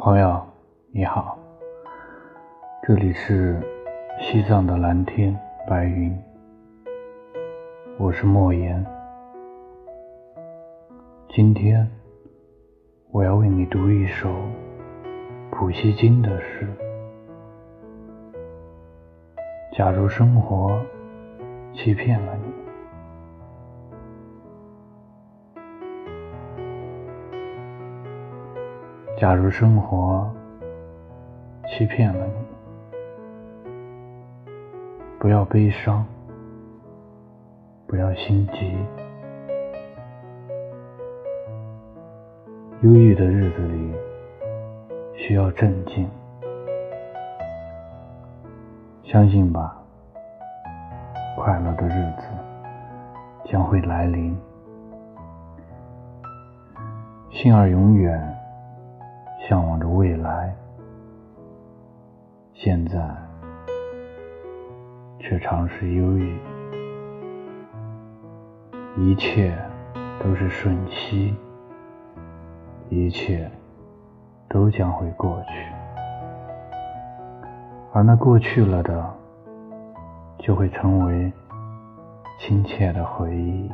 朋友，你好，这里是西藏的蓝天白云，我是莫言。今天我要为你读一首普希金的诗。假如生活欺骗了你。假如生活欺骗了你，不要悲伤，不要心急。忧郁的日子里需要镇静，相信吧，快乐的日子将会来临。心儿永远。向往着未来，现在却常是忧郁。一切都是瞬息，一切都将会过去，而那过去了的，就会成为亲切的回忆。